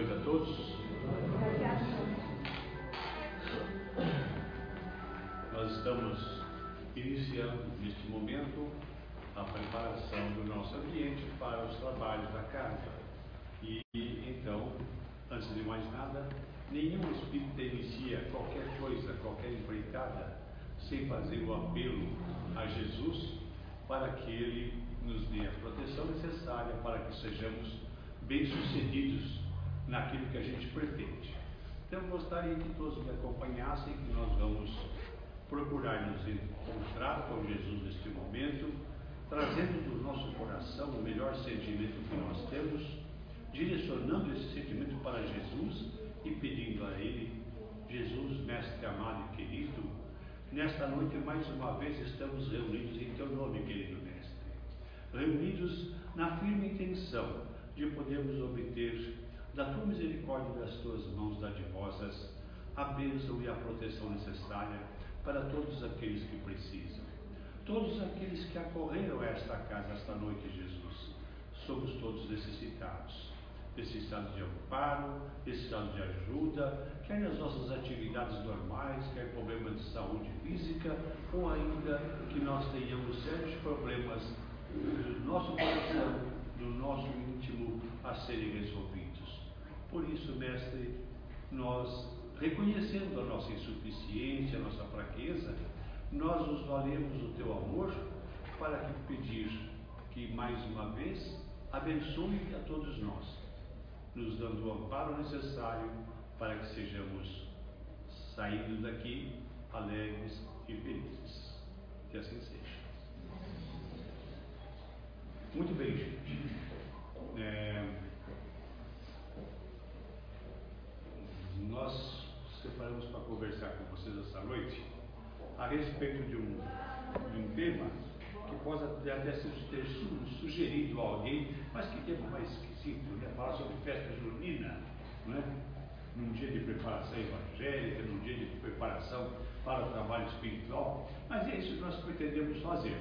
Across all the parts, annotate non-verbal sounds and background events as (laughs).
noite a todos. Nós estamos iniciando neste momento a preparação do nosso ambiente para os trabalhos da casa. E então, antes de mais nada, nenhum espírito inicia qualquer coisa, qualquer empreitada, sem fazer o apelo a Jesus para que Ele nos dê a proteção necessária para que sejamos bem-sucedidos naquilo que a gente pretende. Então, gostaria que todos me acompanhassem, que nós vamos procurar nos encontrar com Jesus neste momento, trazendo do nosso coração o melhor sentimento que nós temos, direcionando esse sentimento para Jesus e pedindo a Ele, Jesus, Mestre amado e querido, nesta noite mais uma vez estamos reunidos em Teu nome, querido Mestre, reunidos na firme intenção de podermos obter da tua misericórdia e das tuas mãos dadivosas a bênção e a proteção necessária para todos aqueles que precisam. Todos aqueles que acorreram a esta casa esta noite, Jesus, somos todos necessitados. Necessitados de amparo, necessitados de ajuda, quer nas nossas atividades normais, quer problemas de saúde física, ou ainda que nós tenhamos sérios problemas do nosso coração, do nosso íntimo a serem resolvidos. Por isso, mestre, nós, reconhecendo a nossa insuficiência, a nossa fraqueza, nós nos valemos do teu amor para que pedir que, mais uma vez, abençoe a todos nós, nos dando o amparo necessário para que sejamos saindo daqui alegres e felizes. Que assim seja. Muito bem, gente. É, nós separamos para conversar com vocês essa noite a respeito de um, de um tema que pode até ter sugerido a alguém, mas que tema mais esquisito, né? Falar sobre festa junina, não é? num dia de preparação evangélica, num dia de preparação para o trabalho espiritual, mas é isso que nós pretendemos fazer,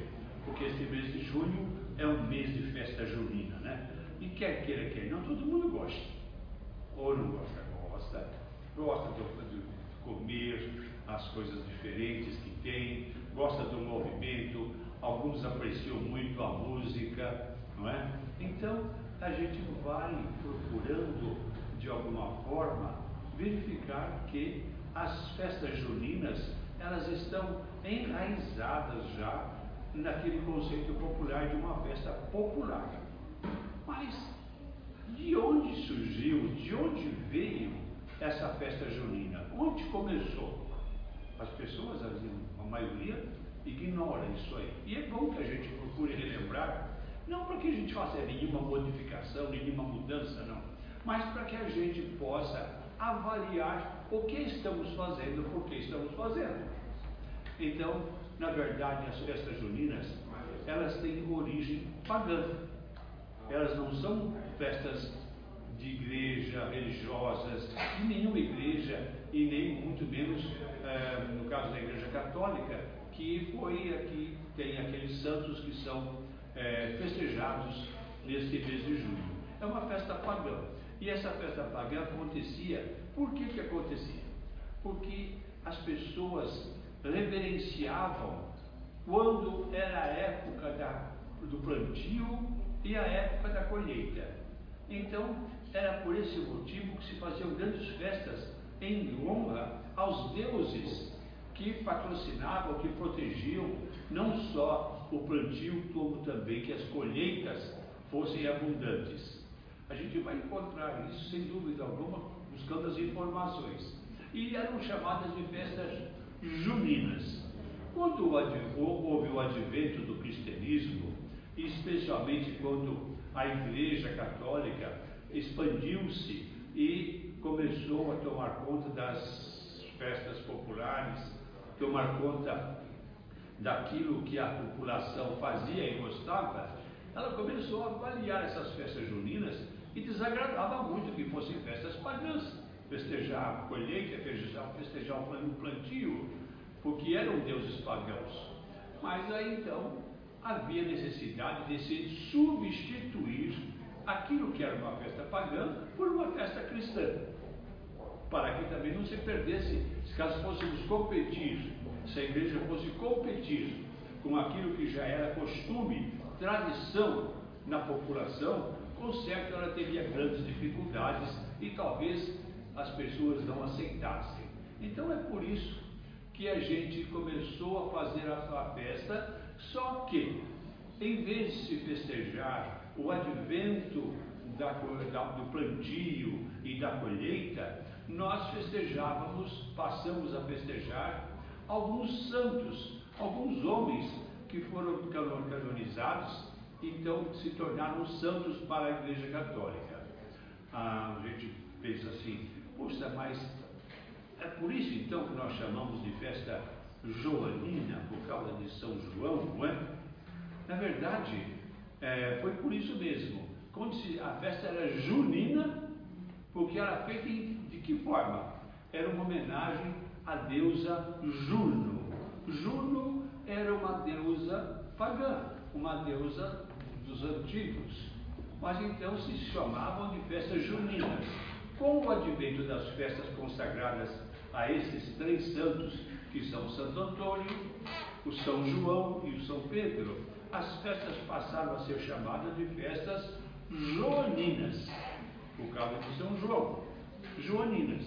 porque esse mês de junho é um mês de festa junina, né? E quer queira, quer não, todo mundo gosta. Ou não gosta, gosta. Gosta de, de comer as coisas diferentes que tem, gosta do movimento, alguns apreciam muito a música, não é? Então, a gente vai procurando, de alguma forma, verificar que as festas juninas, elas estão enraizadas já naquele conceito popular de uma festa popular. Mas de onde surgiu, de onde veio essa festa junina? Onde começou? As pessoas, a maioria, ignora isso aí. E é bom que a gente procure relembrar, não para que a gente faça nenhuma modificação, nenhuma mudança, não, mas para que a gente possa avaliar o que estamos fazendo, por que estamos fazendo. Então, na verdade, as festas juninas, elas têm origem pagã. Elas não são festas de igreja, religiosas, de nenhuma igreja e nem muito menos, é, no caso da igreja católica, que foi aqui, tem aqueles santos que são é, festejados neste mês de junho. É uma festa pagã. E essa festa pagã acontecia, por que que acontecia? Porque as pessoas reverenciavam quando era a época da, do plantio e a época da colheita. Então, era por esse motivo que se faziam grandes festas em honra aos deuses que patrocinavam, que protegiam não só o plantio, como também que as colheitas fossem abundantes. A gente vai encontrar isso, sem dúvida alguma, buscando as informações. E eram chamadas de festas juninas. Quando houve o advento do cristianismo, especialmente quando a Igreja Católica expandiu-se e começou a tomar conta das festas populares, tomar conta daquilo que a população fazia e gostava, ela começou a avaliar essas festas juninas e desagradava muito que fossem festas pagãs. Festejar a colheita, festejar, festejar o plantio, porque eram deuses pagãos. Mas aí então havia necessidade de se substituir aquilo que era uma festa pagã por uma festa cristã. Para que também não se perdesse, se caso fôssemos competir, se a igreja fosse competir com aquilo que já era costume, tradição na população, com certo ela teria grandes dificuldades e talvez as pessoas não aceitassem. Então é por isso que a gente começou a fazer a sua festa, só que em vez de se festejar o advento da, da, do plantio e da colheita, nós festejávamos, passamos a festejar alguns santos, alguns homens que foram canonizados, então se tornaram santos para a Igreja Católica. Ah, a gente pensa assim, poxa, mas é por isso então que nós chamamos de festa joanina, por causa de São João, não é? Na verdade, é, foi por isso mesmo. Quando se, a festa era junina, porque era feita em, de que forma? Era uma homenagem à deusa Juno. Juno era uma deusa pagã, uma deusa dos antigos. Mas então se chamavam de festas juninas. Com o advento das festas consagradas a esses três santos, que são Santo Antônio, o São João e o São Pedro, as festas passaram a ser chamadas de festas joaninas, por causa de São João. Joaninas.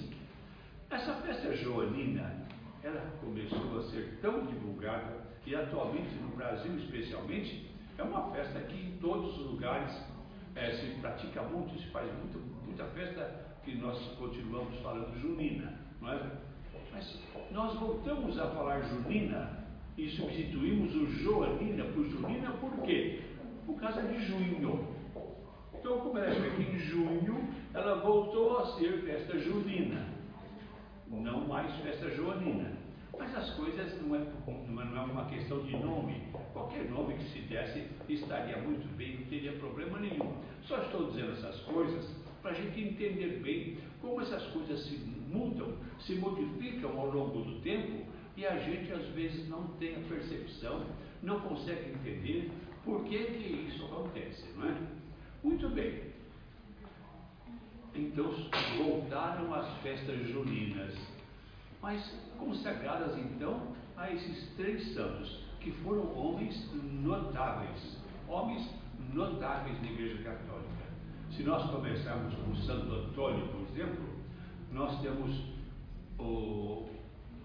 Essa festa joanina, ela começou a ser tão divulgada e atualmente no Brasil especialmente, é uma festa que em todos os lugares é, se pratica muito, se faz muito, muita festa que nós continuamos falando junina, não é? Mas nós voltamos a falar junina e substituímos o joanina por junina por quê? Por causa de junho. Então, como ela é que em junho, ela voltou a ser festa junina, não mais festa joanina. Mas as coisas não é, não é uma questão de nome. Qualquer nome que se desse estaria muito bem, não teria problema nenhum. Só estou dizendo essas coisas para a gente entender bem como essas coisas se mudam, se modificam ao longo do tempo e a gente às vezes não tem a percepção, não consegue entender por que, que isso acontece, não é? Muito bem. Então voltaram as festas juninas, mas consagradas então a esses três santos, que foram homens notáveis, homens notáveis na Igreja Católica. Se nós começarmos com Santo Antônio, por exemplo, nós temos o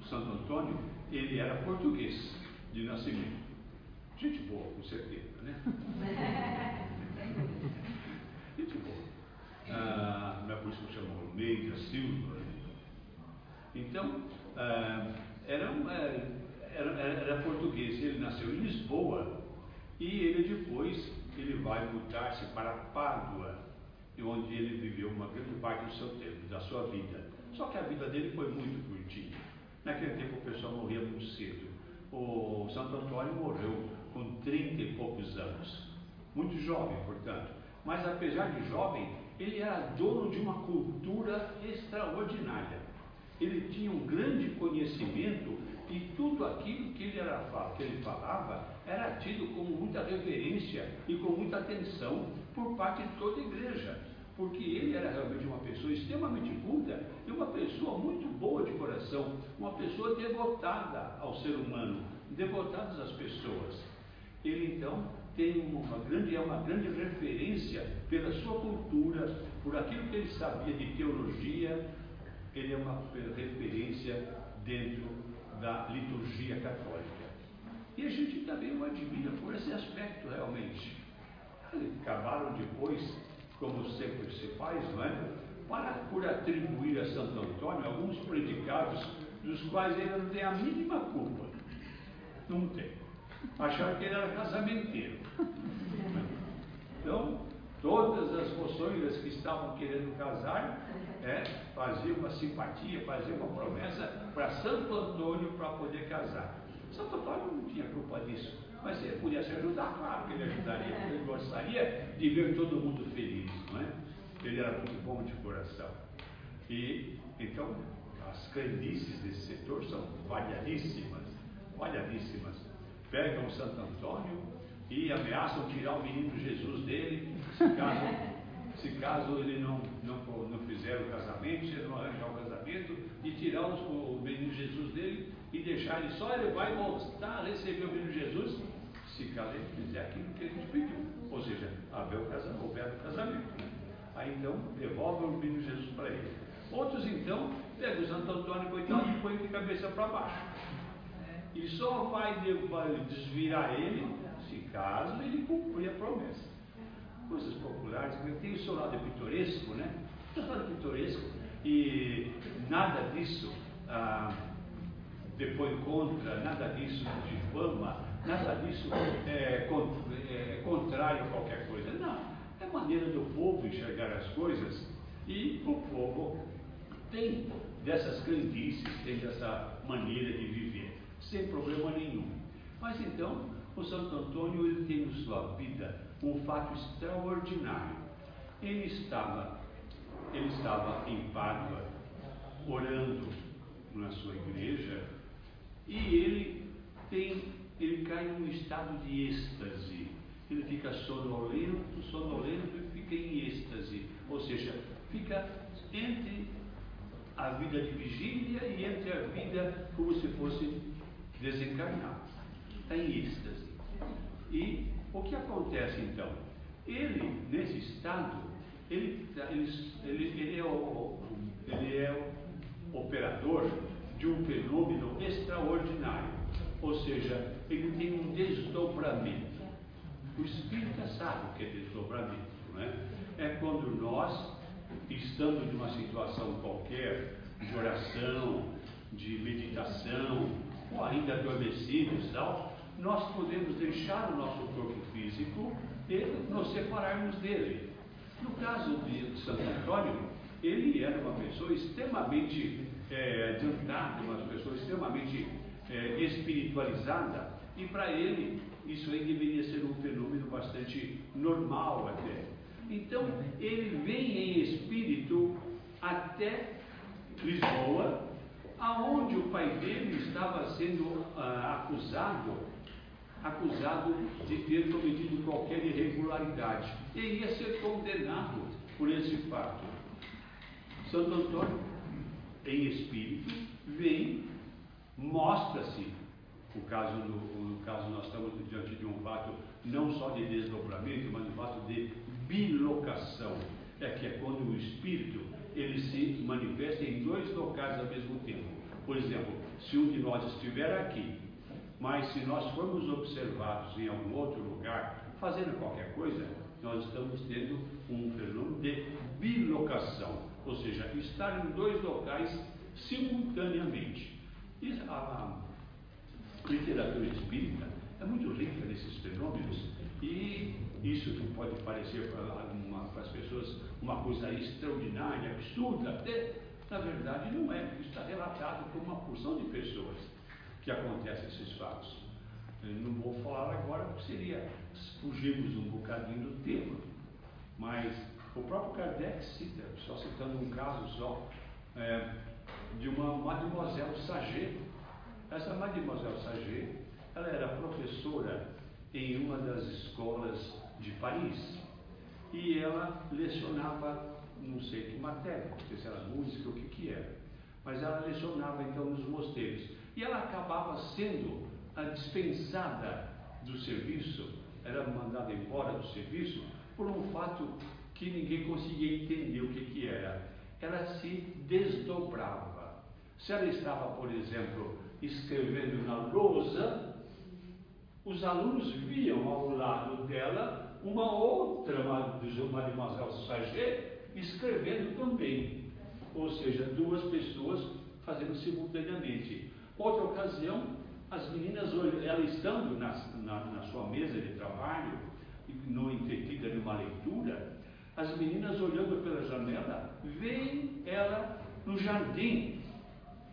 Santo Antônio, ele era português de nascimento. Gente boa, com certeza, né? (laughs) Gente boa. Ah, não é por isso que eu chamo Almeida Silva. Né? Então, ah, era, era, era, era português, ele nasceu em Lisboa e ele depois ele vai mudar-se para Pádua, onde ele viveu uma grande parte do seu tempo, da sua vida. Só que a vida dele foi muito curtinha. Naquele tempo o pessoal morria muito cedo. O Santo Antônio morreu com 30 e poucos anos. Muito jovem, portanto. Mas apesar de jovem, ele era dono de uma cultura extraordinária. Ele tinha um grande conhecimento e tudo aquilo que ele, era, que ele falava era tido com muita reverência e com muita atenção por parte de toda a igreja porque ele era realmente uma pessoa extremamente culta e uma pessoa muito boa de coração, uma pessoa devotada ao ser humano, devotada às pessoas. Ele então tem uma grande, é uma grande referência pela sua cultura, por aquilo que ele sabia de teologia, ele é uma referência dentro da liturgia católica. E a gente também o admira por esse aspecto realmente. Acabaram depois como sempre se faz, não é? Para, por atribuir a Santo Antônio alguns predicados dos quais ele não tem a mínima culpa. Não tem. Acharam que ele era casamenteiro. Então, todas as moções que estavam querendo casar é, faziam uma simpatia, faziam uma promessa para Santo Antônio para poder casar. Santo Antônio não tinha culpa disso. Mas se ele pudesse ajudar, claro que ele ajudaria, porque ele gostaria de ver todo mundo feliz, não é? Ele era muito bom de coração. E então as crendices desse setor são variadíssimas, variadíssimas. Pegam Santo Antônio e ameaçam tirar o menino Jesus dele, se caso (laughs) se caso ele não, não, não fizer o casamento, se ele não arranjar o casamento, e tirar os, o menino Jesus dele e deixar ele só, ele vai voltar a receber o menino Jesus, se ele fizer aquilo que ele pediu. Ou seja, haver casamento, houver casamento. Né? Aí então devolve o menino Jesus para ele. Outros então pegam o Santo Antônio coitado e põe de cabeça para baixo. E só vai desvirar ele se caso ele cumprir a promessa. Coisas populares, tem o seu lado pitoresco, né? O seu lado pitoresco, e nada disso ah, depois contra, nada disso de fama, nada disso é, é contrário a qualquer coisa. Não, é maneira do povo enxergar as coisas e o povo tem dessas crendices, tem dessa maneira de viver, sem problema nenhum. Mas então, o Santo Antônio ele tem em sua vida um fato extraordinário. Ele estava, ele estava em Pádua, orando na sua igreja, e ele tem, ele cai num estado de êxtase. Ele fica sonolento, sonolento e fica em êxtase. Ou seja, fica entre a vida de vigília e entre a vida como se fosse desencarnado. Está em êxtase. E o que acontece então? Ele, nesse estado, ele, ele, ele, ele, é, o, ele é o operador de um fenômeno extraordinário. Ou seja, ele tem um desdobramento. O espírita sabe o que é desdobramento, não é? É quando nós, estando numa situação qualquer, de oração, de meditação, ou ainda adormecidos tal, nós podemos deixar o nosso corpo físico e nos separarmos dele. No caso de Santo Antônio, ele era uma pessoa extremamente é, adiantada, uma pessoa extremamente é, espiritualizada, e para ele isso aí deveria ser um fenômeno bastante normal até. Então ele vem em espírito até Lisboa, aonde o pai dele estava sendo ah, acusado acusado de ter cometido qualquer irregularidade e ia ser condenado por esse fato. Santo Antônio, em espírito, vem, mostra-se. O caso, no, no, caso, nós estamos diante de um fato não só de desdobramento, mas um fato de bilocação. É que é quando o espírito ele se manifesta em dois locais ao mesmo tempo. Por exemplo, se um de nós estiver aqui mas se nós formos observados em algum outro lugar, fazendo qualquer coisa, nós estamos tendo um fenômeno de bilocação, ou seja, estar em dois locais simultaneamente. E a literatura espírita é muito rica nesses fenômenos e isso que pode parecer para as pessoas uma coisa extraordinária, absurda, até na verdade não é, está relatado por uma porção de pessoas que acontecem esses fatos. Eu não vou falar agora porque seria fugirmos um bocadinho do tema, mas o próprio Kardec cita, só citando um caso só, é, de uma Mademoiselle Saget. Essa Mademoiselle Saget, ela era professora em uma das escolas de Paris e ela lecionava, não sei que matéria, não sei se era música ou o que que era, mas ela lecionava então nos mosteiros. E ela acabava sendo dispensada do serviço, era mandada embora do serviço, por um fato que ninguém conseguia entender o que, que era. Ela se desdobrava. Se ela estava, por exemplo, escrevendo na lousa, os alunos viam ao lado dela uma outra Mademoiselle Saget escrevendo também. Ou seja, duas pessoas fazendo simultaneamente. Outra ocasião, as meninas, ela estando na, na, na sua mesa de trabalho, no entretida numa leitura, as meninas olhando pela janela, veem ela no jardim,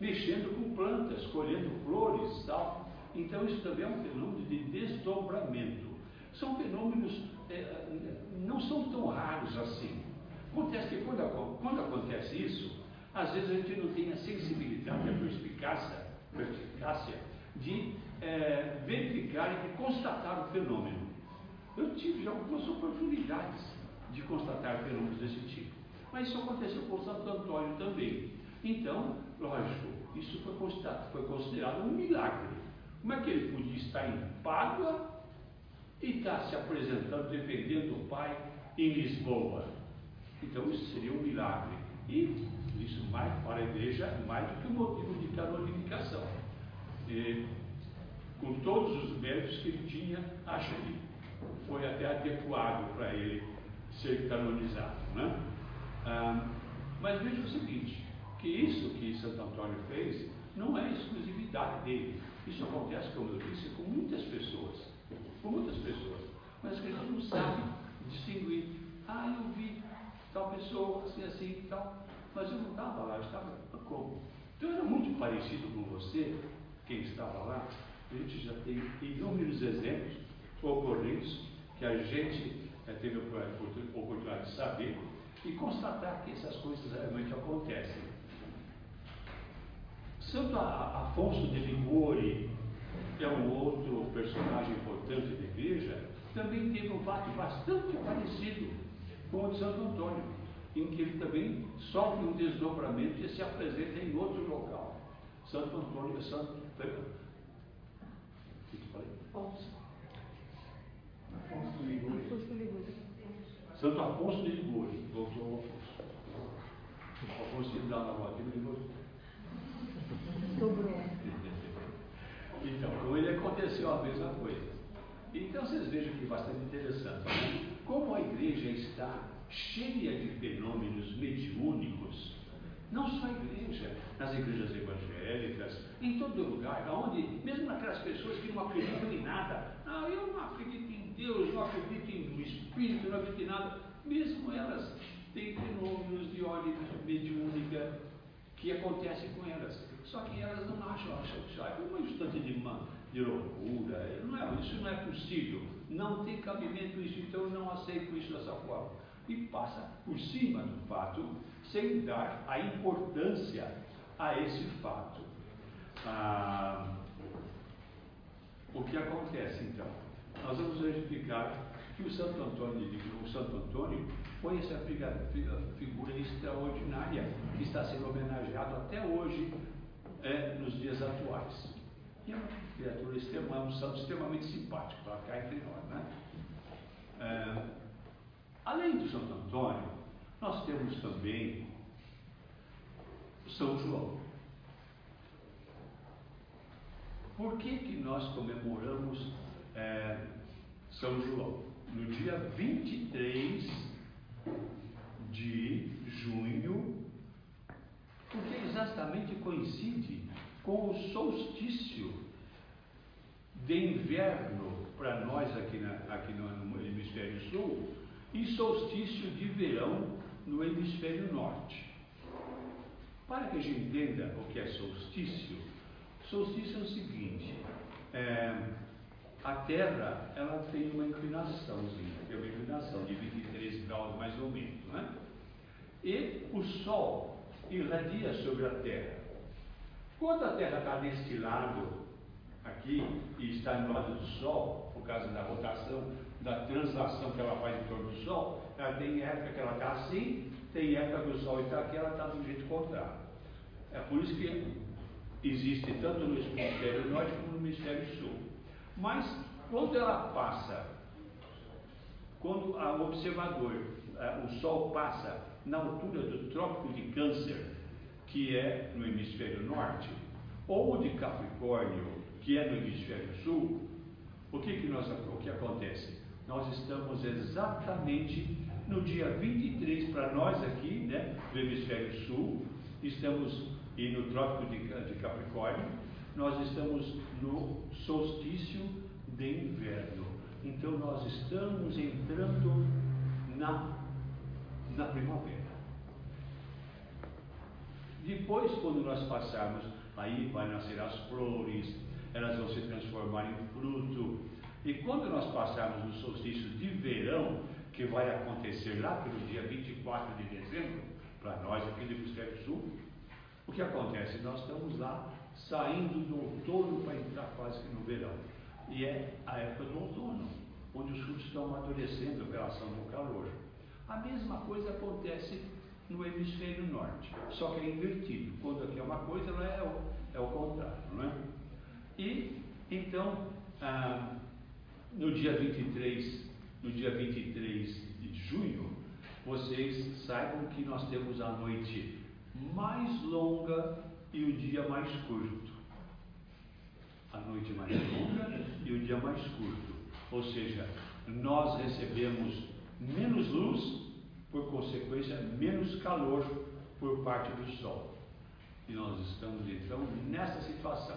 mexendo com plantas, colhendo flores tal. Então isso também é um fenômeno de desdobramento. São fenômenos, é, não são tão raros assim. Acontece que quando, quando acontece isso, às vezes a gente não tem a sensibilidade, a perspicácia eficácia de é, verificar e de constatar o fenômeno. Eu tive algumas oportunidades de constatar fenômenos desse tipo. Mas isso aconteceu com Santo Antônio também. Então, lógico, isso foi considerado, foi considerado um milagre. Como é que ele podia estar em Pádua e estar se apresentando, defendendo o Pai em Lisboa? Então, isso seria um milagre. E isso mais para a igreja, mais do que um motivo de canonificação. E, com todos os méritos que ele tinha, acho que foi até adequado para ele ser canonizado. Né? Ah, mas veja o seguinte, que isso que Santo Antônio fez não é exclusividade dele. Isso acontece, como eu disse, com muitas pessoas. Com muitas pessoas. Mas as pessoas não sabem distinguir. Ah, eu vi tal pessoa, assim, assim e tal. Mas eu não estava lá, eu estava como? Então era muito parecido com você, quem estava lá. A gente já tem inúmeros exemplos ocorridos que a gente é, teve a oportunidade de saber e constatar que essas coisas realmente acontecem. Santo Afonso de Ligori, que é um outro personagem importante da igreja, também teve um fato bastante parecido com o de Santo Antônio, em que ele também sofre um desdobramento e se apresenta em outro local. Santo Antônio, Santo. O que eu falei? Afonso. Afonso de Ligori. Santo Afonso de Ligori, voltou ao Afonso. Afonso de dá na volta, Ligori. Sobrou. Então, com ele aconteceu a mesma coisa. Então vocês vejam que bastante interessante. Né? Como a igreja está cheia de fenômenos mediúnicos, não só a igreja, nas igrejas evangélicas, em todo lugar, onde, mesmo naquelas pessoas que não acreditam em nada, não, eu não acredito em Deus, não acredito em Espírito, não acredito em nada, mesmo elas têm fenômenos de ordem mediúnica que acontecem com elas. Só que elas não acham, acham que é uma instante de, uma, de loucura. Não é, isso não é possível. Não tem cabimento isso, então eu não aceito isso dessa forma. E passa por cima do fato, sem dar a importância a esse fato. Ah, o que acontece então? Nós vamos verificar que o Santo Antônio, o Santo Antônio foi essa figura extraordinária que está sendo homenageado até hoje é, nos dias atuais. E é uma criatura extrema, um santo extremamente simpático para cá entre nós. Né? É, além do Santo Antônio, nós temos também São João. Por que, que nós comemoramos é, São João? No dia 23 de junho porque exatamente coincide com o solstício de inverno para nós aqui, na, aqui no, hemisfério sul e solstício de verão no hemisfério norte. Para que a gente entenda o que é solstício, solstício é o seguinte, é, a Terra ela tem uma inclinaçãozinha, tem uma inclinação de 23 graus mais ou menos, né? E o Sol irradia sobre a Terra. Quando a Terra está neste lado, aqui, e está no lado do Sol, por causa da rotação, da translação que ela faz em torno do Sol, ela tem época que ela está assim, tem época que o Sol está aqui, ela está do jeito contrário. É por isso que existe tanto no hemisfério norte como no hemisfério sul. Mas quando ela passa, quando o observador, o Sol passa na altura do Trópico de Câncer, que é no hemisfério norte, ou de Capricórnio, que é no hemisfério sul, o que, que, nós, o que acontece? Nós estamos exatamente no dia 23 para nós aqui, né, do hemisfério sul, estamos e no Trópico de, de Capricórnio, nós estamos no solstício de inverno. Então nós estamos entrando na na primavera. Depois, quando nós passarmos, aí vai nascer as flores, elas vão se transformar em fruto. E quando nós passarmos no solstício de verão, que vai acontecer lá pelo dia 24 de dezembro, para nós aqui do Hemisfério Sul, o que acontece? Nós estamos lá saindo do outono para entrar quase que no verão. E é a época do outono, onde os frutos estão amadurecendo pela ação do calor. A mesma coisa acontece no hemisfério norte, só que é invertido. Quando aqui é uma coisa, não é, o, é o contrário, não é? E então, ah, no dia 23, no dia 23 de junho, vocês saibam que nós temos a noite mais longa e o dia mais curto. A noite mais longa e o dia mais curto. Ou seja, nós recebemos menos luz, por consequência, menos calor por parte do Sol. E nós estamos então nessa situação,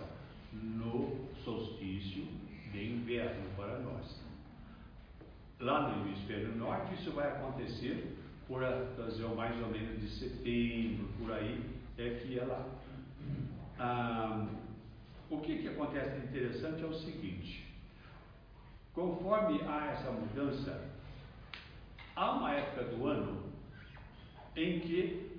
no solstício de inverno para nós. Lá no hemisfério norte, isso vai acontecer por mais ou menos de setembro, por aí, é que lá. Ah, o que, que acontece de interessante é o seguinte: conforme há essa mudança, há uma época do ano em que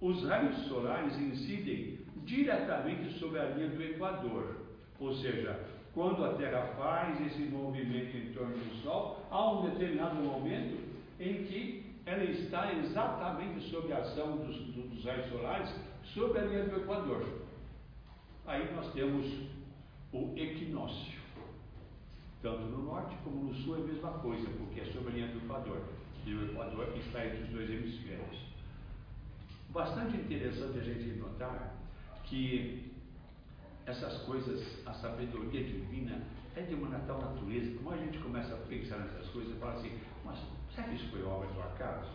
os raios solares incidem diretamente sobre a linha do Equador, ou seja, quando a Terra faz esse movimento em torno do Sol, há um determinado momento em que ela está exatamente sob a ação dos, dos raios solares sobre a linha do Equador. Aí nós temos o equinócio. Tanto no norte como no sul é a mesma coisa, porque é sobre a linha do Equador. E o Equador está entre os dois hemisférios. Bastante interessante a gente notar que essas coisas, a sabedoria divina é de uma tal natureza. Como a gente começa a pensar nessas coisas, fala assim, mas será que isso foi obra do acaso?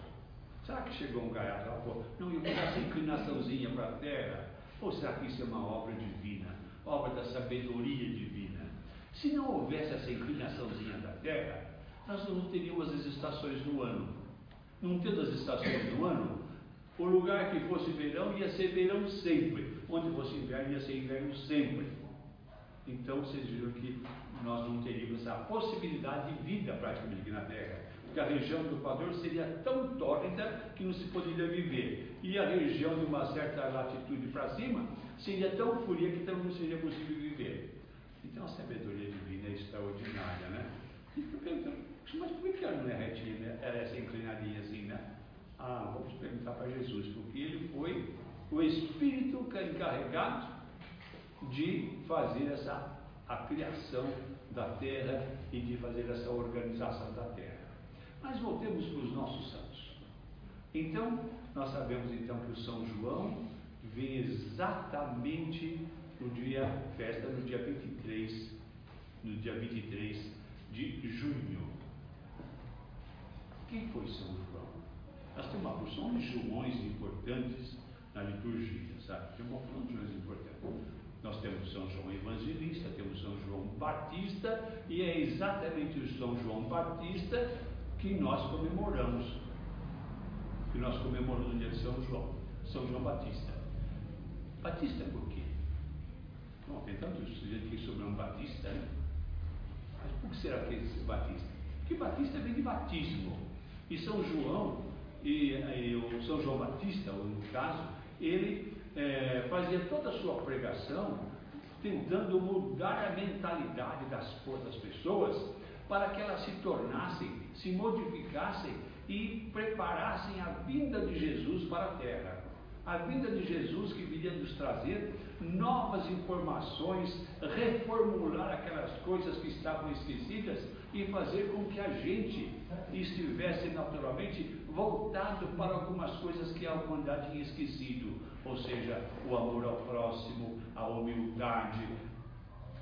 Será que chegou um gaiato lá, pô, não, eu vou essa inclinaçãozinha para a terra? Ou será que isso é uma obra divina, obra da sabedoria divina? Se não houvesse essa inclinaçãozinha da terra, nós não teríamos as estações do ano. Não tendo as estações do ano, o lugar que fosse verão ia ser verão sempre, onde fosse inverno ia ser inverno sempre. Então vocês viram que nós não teríamos a possibilidade de vida praticamente na Terra. Porque a região do Equador seria tão tórrida que não se poderia viver. E a região de uma certa latitude para cima seria tão fria que não seria possível viver. Então a sabedoria divina é extraordinária, né? E fico perguntando, mas por que ela não é retinha, né? ela é essa inclinadinha assim, né? Ah, vamos perguntar para Jesus, porque ele foi o Espírito encarregado de fazer essa a criação da terra e de fazer essa organização da terra. Mas voltemos para os nossos santos. Então, nós sabemos então que o São João vem exatamente no dia, festa no dia 23, no dia 23 de junho. Quem foi São João? Nós temos uma porção de Joões importantes na liturgia, sabe? Tem uma porção de Joões importantes. Nós temos São João Evangelista, temos São João Batista, e é exatamente o São João Batista que nós comemoramos. Que nós comemoramos no dia de São João. São João Batista. Batista por quê? Bom, tem tanto gente que sobrenome Batista, né? Mas por que será que é Batista? Porque Batista vem de batismo. E São João, e, e o São João Batista, no caso, ele é, fazia toda a sua pregação tentando mudar a mentalidade das, das pessoas para que elas se tornassem, se modificassem e preparassem a vinda de Jesus para a terra. A vinda de Jesus que viria nos trazer novas informações, reformular aquelas coisas que estavam esquecidas e fazer com que a gente estivesse naturalmente voltado para algumas coisas que a humanidade tinha esquecido, ou seja, o amor ao próximo, a humildade,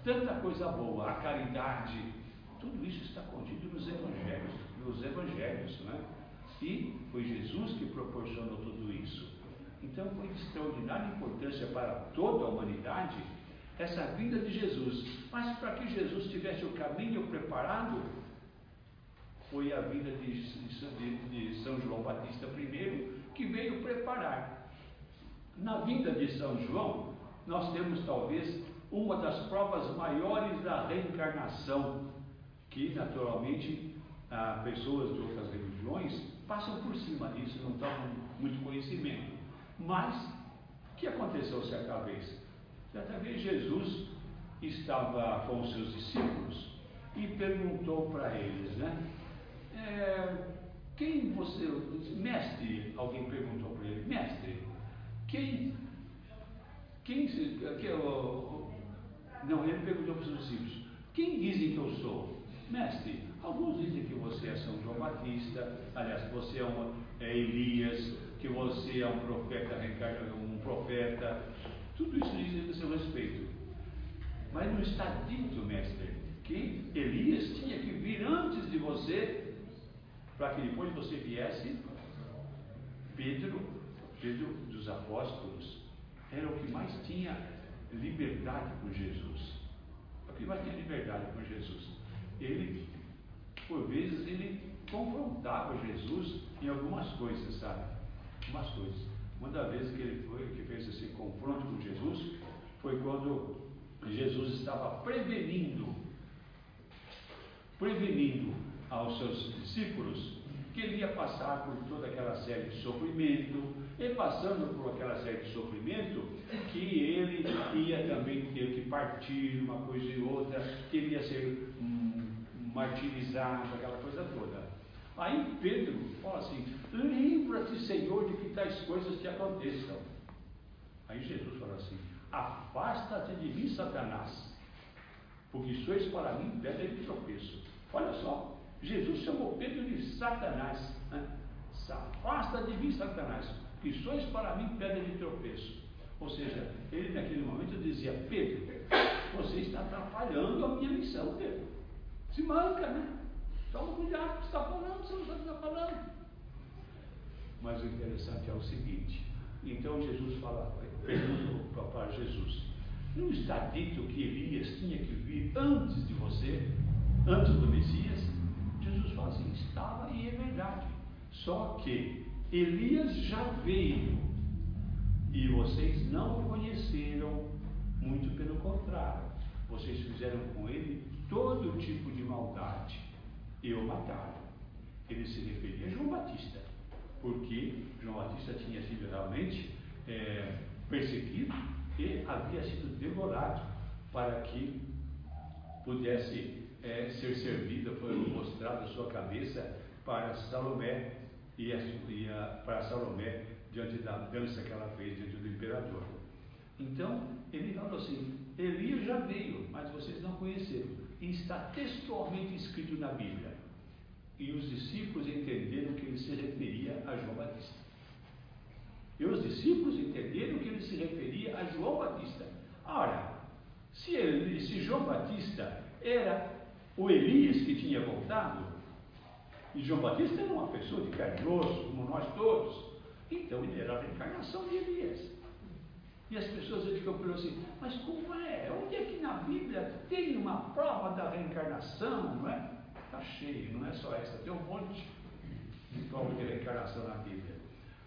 tanta coisa boa, a caridade, tudo isso está contido nos evangelhos, nos evangelhos, né? E foi Jesus que proporcionou tudo isso. Então foi de extraordinária importância para toda a humanidade essa vinda de Jesus. Mas para que Jesus tivesse o caminho preparado, foi a vinda de, de, de São João Batista I que veio preparar. Na vinda de São João, nós temos talvez uma das provas maiores da reencarnação, que naturalmente ah, pessoas de outras religiões passam por cima disso, não tomam muito conhecimento. Mas, o que aconteceu certa vez? Certa vez Jesus estava com os seus discípulos e perguntou para eles, né? É, quem você, mestre, alguém perguntou para ele, mestre, quem, quem, que, não, ele perguntou para os discípulos, quem dizem que eu sou? Mestre, alguns dizem que você é São João Batista, aliás, você é, uma, é Elias, que você é um profeta, um profeta, tudo isso diz a seu respeito. Mas não está dito, mestre, que Elias tinha que vir antes de você, para que depois você viesse. Pedro, Pedro dos apóstolos, era o que mais tinha liberdade com Jesus. O que mais tinha liberdade com Jesus. Ele, por vezes, ele confrontava Jesus em algumas coisas, sabe? Algumas coisas. Uma das vezes que ele foi, que fez esse confronto com Jesus, foi quando Jesus estava prevenindo, prevenindo aos seus discípulos que ele ia passar por toda aquela série de sofrimento, e passando por aquela série de sofrimento, que ele ia também ter que partir uma coisa e outra, que ele ia ser hum, martirizado, aquela coisa toda. Aí Pedro fala assim: livra-te, Senhor, de que tais coisas te aconteçam. Aí Jesus fala assim: Afasta-te de mim, Satanás, porque sois para mim pedra de tropeço. Olha só, Jesus chamou Pedro de Satanás. Né? Afasta de mim, Satanás, porque sois para mim pedra de tropeço. Ou seja, ele naquele momento dizia: Pedro, você está atrapalhando a minha missão, Pedro. Se manca, né? Toma cuidado com o que está falando, você não sabe o que está falando. Mas o interessante é o seguinte: então Jesus fala, pergunta para Jesus: Não está dito que Elias tinha que vir antes de você, antes do Messias? Jesus fala assim: estava e é verdade. Só que Elias já veio e vocês não o conheceram, muito pelo contrário. Vocês fizeram com ele todo tipo de maldade e o mataram. Ele se referia a João Batista, porque João Batista tinha sido realmente é, perseguido e havia sido devorado para que pudesse é, ser servida, foi mostrada a sua cabeça para Salomé e, a, e a, para Salomé diante da dança que ela fez diante do imperador. Então, ele falou assim: Elias já veio, mas vocês não conheceram. E está textualmente escrito na Bíblia. E os discípulos entenderam que ele se referia a João Batista. E os discípulos entenderam que ele se referia a João Batista. Ora, se, ele, se João Batista era o Elias que tinha voltado, e João Batista era uma pessoa de carne e osso, como nós todos, então ele era a reencarnação de Elias. E as pessoas ficam perguntando assim, mas como é? Onde é que na Bíblia tem uma prova da reencarnação, não é? Está cheio, não é só essa, tem um monte de prova de reencarnação na Bíblia.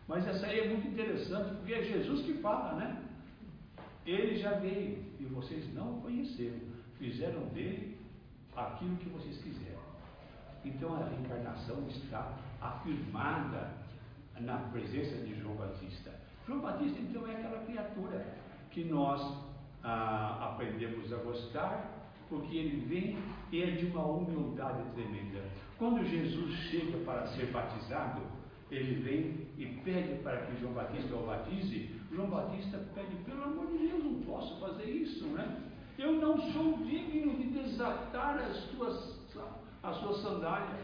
Mas essa aí é muito interessante, porque é Jesus que fala, né? Ele já veio e vocês não o conheceram. Fizeram dele aquilo que vocês quiseram. Então a reencarnação está afirmada na presença de João Batista. João Batista, então, é aquela criatura que nós ah, aprendemos a gostar, porque ele vem e é de uma humildade tremenda. Quando Jesus chega para ser batizado, ele vem e pede para que João Batista o batize. João Batista pede, pelo amor de Deus, não posso fazer isso, né? Eu não sou digno de desatar as tuas, as suas sandálias.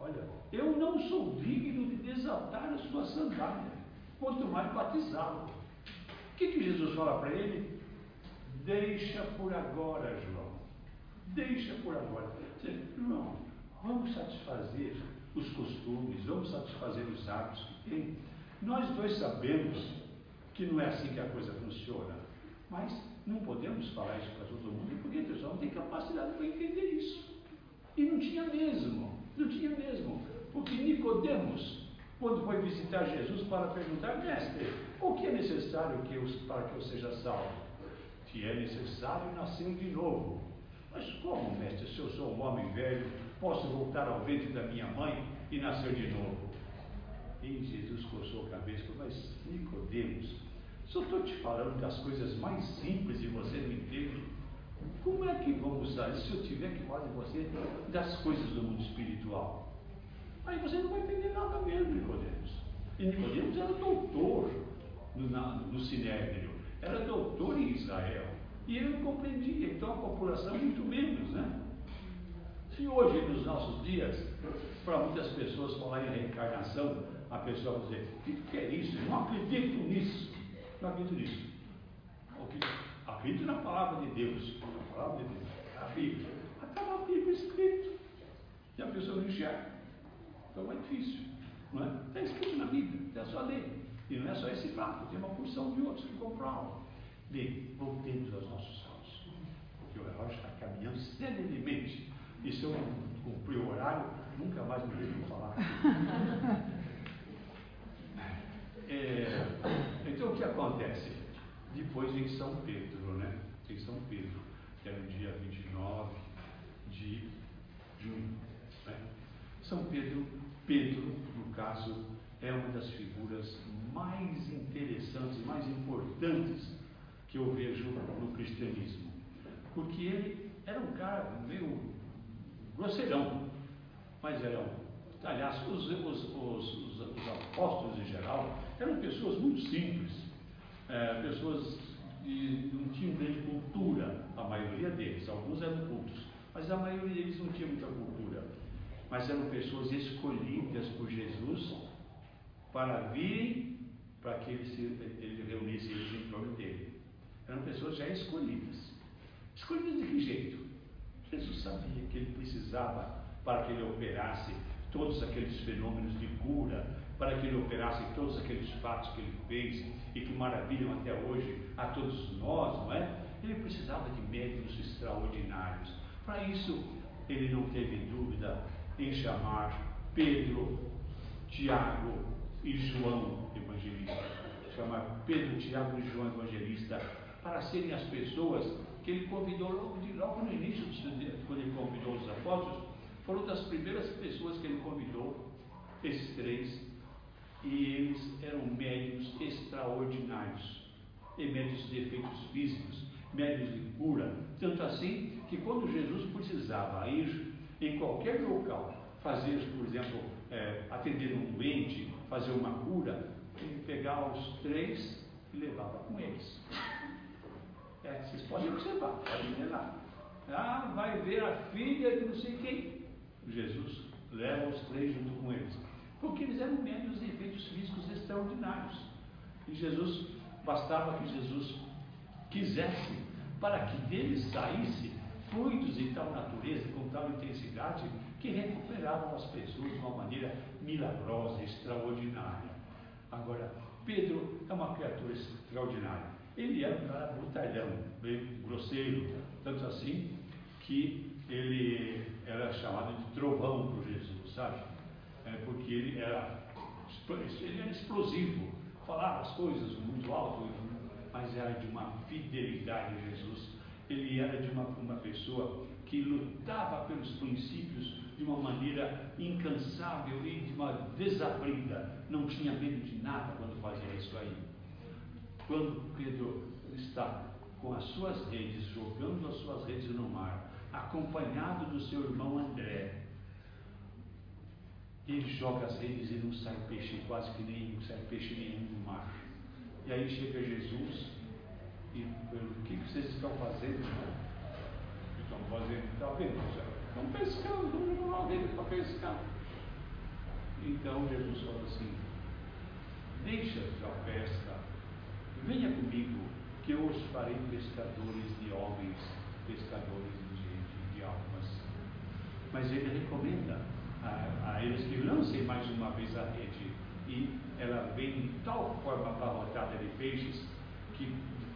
Olha, eu não sou digno de desatar as suas sandálias, quanto mais batizá-lo. O que, que Jesus fala para ele? Deixa por agora, João. Deixa por agora. João, vamos satisfazer os costumes, vamos satisfazer os hábitos que tem. Nós dois sabemos que não é assim que a coisa funciona, mas não podemos falar isso para todo mundo porque a pessoa não tem capacidade para entender isso. E não tinha mesmo, não tinha mesmo. Porque Nicodemos, quando foi visitar Jesus para perguntar, mestre, o que é necessário que eu, para que eu seja salvo? Que é necessário nascer de novo. Mas como, mestre, se eu sou um homem velho, posso voltar ao ventre da minha mãe e nascer de novo? E Jesus coçou a cabeça, mas Nicodemos, se eu estou te falando das coisas mais simples e você não entende, como é que vamos sair se eu tiver que falar de você das coisas do mundo espiritual? Aí você não vai entender nada mesmo, Nicodemos. E Nicodemos era doutor no, na, no Sinédrio, era doutor em Israel. E ele não compreendia, então a população muito menos, né? Se hoje, nos nossos dias, para muitas pessoas falar em reencarnação, a pessoa vai dizer, o que é isso? Eu não acredito nisso. Não acredito nisso. Acredito na palavra de Deus. A palavra de Deus, a Bíblia. Está na Bíblia escrito. E a pessoa não enxerga. Então é difícil. Não é? Está escrito na Bíblia, é só ler. E não é só esse fato, tem uma porção de outros que comprovam. Bem, voltemos aos nossos salmos. Porque o relógio está caminhando serenemente. E se eu cumprir o horário, nunca mais me deixo falar. (laughs) É, então o que acontece? Depois em São Pedro, né? Em São Pedro, que era no dia 29 de junho. São Pedro, Pedro, no caso, é uma das figuras mais interessantes, mais importantes que eu vejo no cristianismo. Porque ele era um cara meio grosseirão, mas era um. Aliás, os, os, os, os apóstolos em geral eram pessoas muito simples, é, pessoas que não tinham grande cultura, a maioria deles, alguns eram cultos, mas a maioria deles não tinha muita cultura. Mas eram pessoas escolhidas por Jesus para virem para que ele, se, ele reunisse eles em torno dele. Eram pessoas já escolhidas. Escolhidas de que jeito? Jesus sabia que ele precisava para que ele operasse todos aqueles fenômenos de cura, para que ele operasse todos aqueles fatos que ele fez e que maravilham até hoje a todos nós, não é? Ele precisava de médicos extraordinários. Para isso, ele não teve dúvida em chamar Pedro, Tiago e João Evangelista. Chamar Pedro, Tiago e João Evangelista para serem as pessoas que ele convidou logo, de, logo no início, quando ele convidou os apóstolos, foram das primeiras pessoas que ele convidou, esses três, e eles eram médios extraordinários, e médios de efeitos físicos, médios de cura, tanto assim que quando Jesus precisava ir em qualquer local, fazer, por exemplo, é, atender um doente, fazer uma cura, ele pegava os três e levava com eles. É, vocês podem observar, podem lá. Ah, vai ver a filha de não sei quem. Jesus leva os três junto com eles. Porque eles eram médios de efeitos físicos extraordinários. E Jesus, bastava que Jesus quisesse para que dele saísse fluidos de tal natureza, com tal intensidade, que recuperavam as pessoas de uma maneira milagrosa, extraordinária. Agora, Pedro é uma criatura extraordinária. Ele era um cara brutalhão, bem grosseiro, tanto assim que ele era chamado de trovão por Jesus, sabe? É porque ele era, ele era explosivo, falava as coisas muito alto, mas era de uma fidelidade a Jesus. Ele era de uma, uma pessoa que lutava pelos princípios de uma maneira incansável e de uma desabrida. Não tinha medo de nada quando fazia isso aí. Quando Pedro está com as suas redes, jogando as suas redes no mar, acompanhado do seu irmão André, ele joga as redes e não sai peixe, quase que nem sai peixe nenhum no mar. E aí chega Jesus e pergunta, o que vocês estão fazendo? Estão fazendo, está vendo? Estão pescando, estão jogando rede para pescar. Então Jesus fala assim, deixa a pesca Venha comigo, que eu os farei pescadores de homens, pescadores de gente, de almas. Mas ele recomenda a, a eles que lancem mais uma vez a rede. E ela vem de tal forma abarrotada de peixes que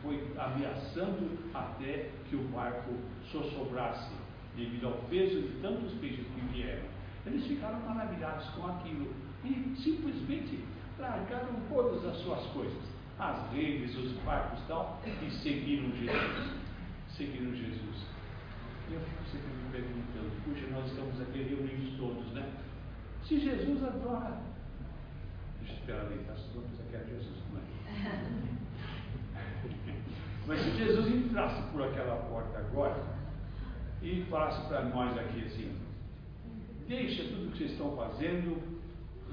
foi ameaçando até que o barco sossobrasse, devido ao peso de tantos peixes que vieram. Eles ficaram maravilhados com aquilo e simplesmente largaram todas as suas coisas as redes, os barcos e tal, e seguiram Jesus. Seguiram Jesus. E eu fico sempre me perguntando, puxa, nós estamos aqui reunidos todos, né? Se Jesus adora. Esperar ali, tá? Vamos aqui a Jesus, não é? (laughs) Mas se Jesus entrasse por aquela porta agora e falasse para nós aqui assim, deixa tudo o que vocês estão fazendo,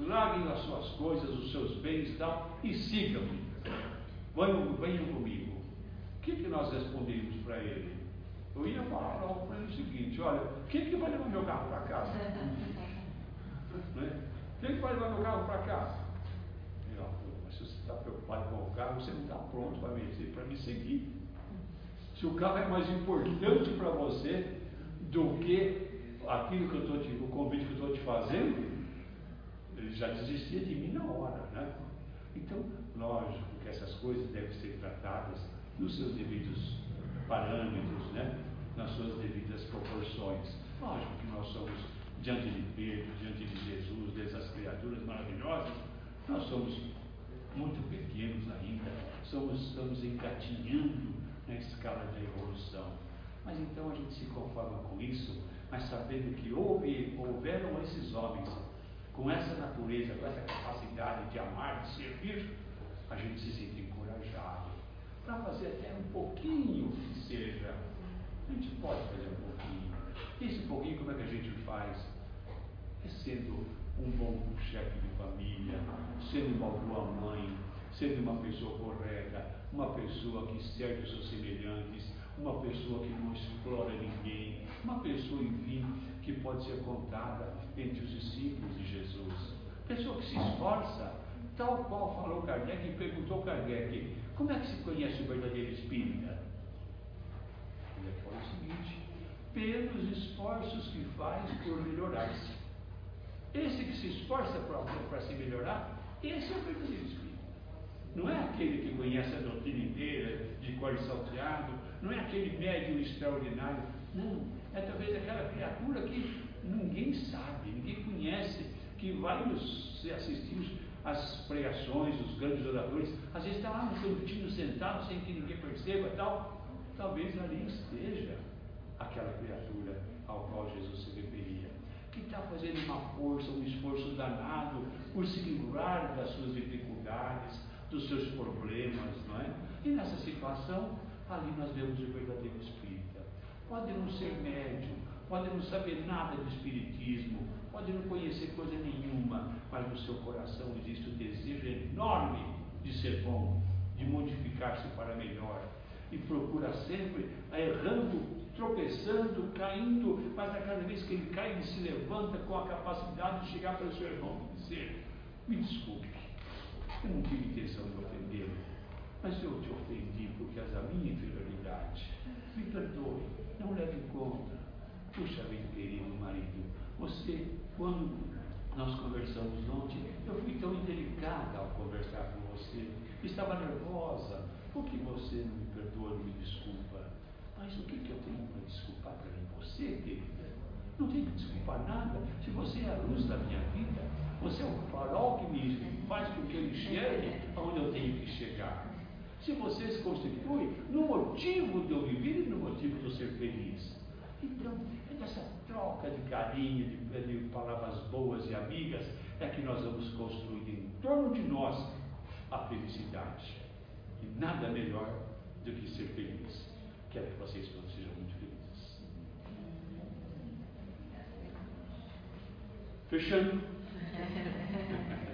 larguem as suas coisas, os seus bens e tal, e sigam-me. Venham, venham comigo. O que, que nós respondemos para ele? Eu ia falar para ele o seguinte, olha, quem que vai levar meu carro para casa? (laughs) né? Quem que vai levar meu carro para casa? Ele falou, mas se você está preocupado com o carro, você não está pronto para me, para me seguir. Se o carro é mais importante para você do que aquilo que eu estou te, o convite que eu estou te fazendo, ele já desistia de mim na hora, né? Então, lógico que essas coisas devem ser tratadas nos seus devidos parâmetros, né? nas suas devidas proporções. Lógico que nós somos, diante de Pedro, diante de Jesus, dessas criaturas maravilhosas, nós somos muito pequenos ainda, somos, estamos engatinhando na escala da evolução. Mas então a gente se conforma com isso, mas sabendo que houve, houveram esses homens com essa natureza, com essa capacidade de amar, de servir, a gente se sente encorajado para fazer até um pouquinho que seja. A gente pode fazer um pouquinho. Esse pouquinho, como é que a gente faz? É sendo um bom chefe de família, sendo uma boa mãe, sendo uma pessoa correta, uma pessoa que serve os seus semelhantes, uma pessoa que não explora ninguém, uma pessoa, enfim, que pode ser contada entre os discípulos de Jesus. Pessoa que se esforça, tal qual falou Kardec e perguntou Kardec, como é que se conhece o verdadeiro espírita? Ele falou o seguinte, pelos esforços que faz por melhorar-se. Esse que se esforça para se melhorar, esse é o verdadeiro espírita. Não é aquele que conhece a doutrina inteira, de cor salteado, não é aquele médium extraordinário. Não, é talvez aquela criatura que ninguém sabe, ninguém conhece, que vai nos assistir as pregações, os grandes oradores, às vezes está lá no cantinho sentado sem que ninguém perceba tal. Talvez ali esteja aquela criatura ao qual Jesus se referia, está fazendo uma força, um esforço danado por se livrar das suas dificuldades, dos seus problemas, não é? E nessa situação, ali nós vemos o verdadeiro espírita. Pode não ser médium, pode não saber nada do espiritismo, pode não conhecer coisa nenhuma, mas no seu coração existe um desejo enorme de ser bom, de modificar-se para melhor. E procura sempre, errando, tropeçando, caindo, mas a cada vez que ele cai, ele se levanta com a capacidade de chegar para o seu irmão e dizer: Me desculpe, eu não tive intenção de ofendê-lo, mas eu te ofendi por causa da minha inferioridade. Me perdoe, não leve em conta. Puxa vida, querido marido, você, quando nós conversamos ontem, eu fui tão indelicada ao conversar com você, estava nervosa, por que você não me perdoa, não me desculpa? Mas o que, que eu tenho para desculpar para você, querida? Não tenho que desculpar nada. Se você é a luz da minha vida, você é o farol que me faz com que eu enxergue aonde eu tenho que chegar. Se você se constitui no motivo de eu viver e no motivo de eu ser feliz. Então, é nessa troca de carinho, de, de palavras boas e amigas, é que nós vamos construir em torno de nós a felicidade. E nada melhor do que ser feliz. Quero que vocês todos sejam muito felizes. Fechando. (laughs)